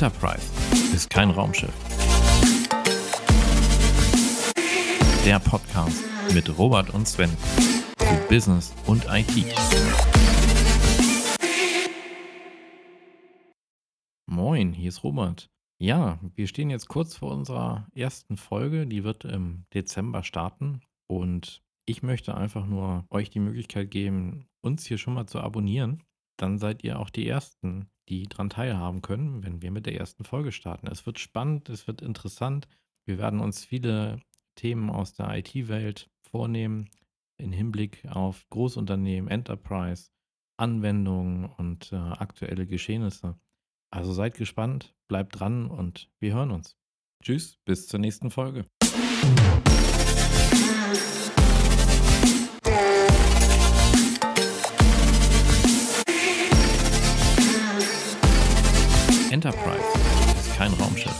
Enterprise ist kein Raumschiff. Der Podcast mit Robert und Sven zu Business und IT. Moin, hier ist Robert. Ja, wir stehen jetzt kurz vor unserer ersten Folge, die wird im Dezember starten und ich möchte einfach nur euch die Möglichkeit geben, uns hier schon mal zu abonnieren. Dann seid ihr auch die Ersten, die daran teilhaben können, wenn wir mit der ersten Folge starten. Es wird spannend, es wird interessant. Wir werden uns viele Themen aus der IT-Welt vornehmen im Hinblick auf Großunternehmen, Enterprise, Anwendungen und äh, aktuelle Geschehnisse. Also seid gespannt, bleibt dran und wir hören uns. Tschüss, bis zur nächsten Folge. Enterprise. Ist kein Raumschiff.